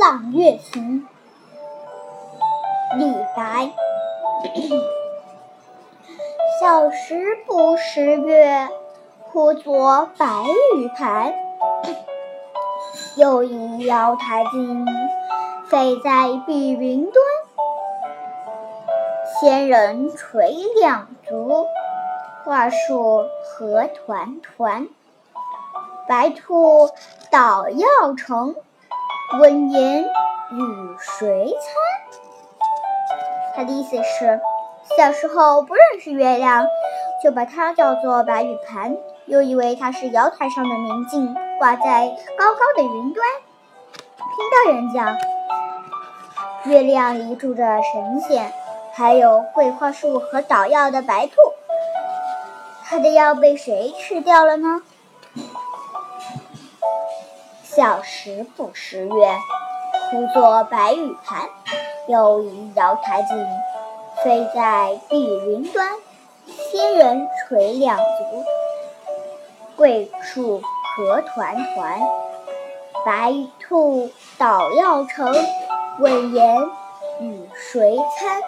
朗月行》李白。小时不识月，呼作白玉盘。又疑瑶台镜，飞在碧云端。仙人垂两足，花树何团团。白兔捣药成，问言与谁餐？他的意思是，小时候不认识月亮，就把它叫做白玉盘，又以为它是瑶台上的明镜，挂在高高的云端。听到人讲，月亮里住着神仙，还有桂花树和捣药的白兔，它的药被谁吃掉了呢？小时不识月，呼作白玉盘。又疑瑶台镜，飞在碧云端。仙人垂两足，桂树何团团。白兔捣药成，问言与谁餐？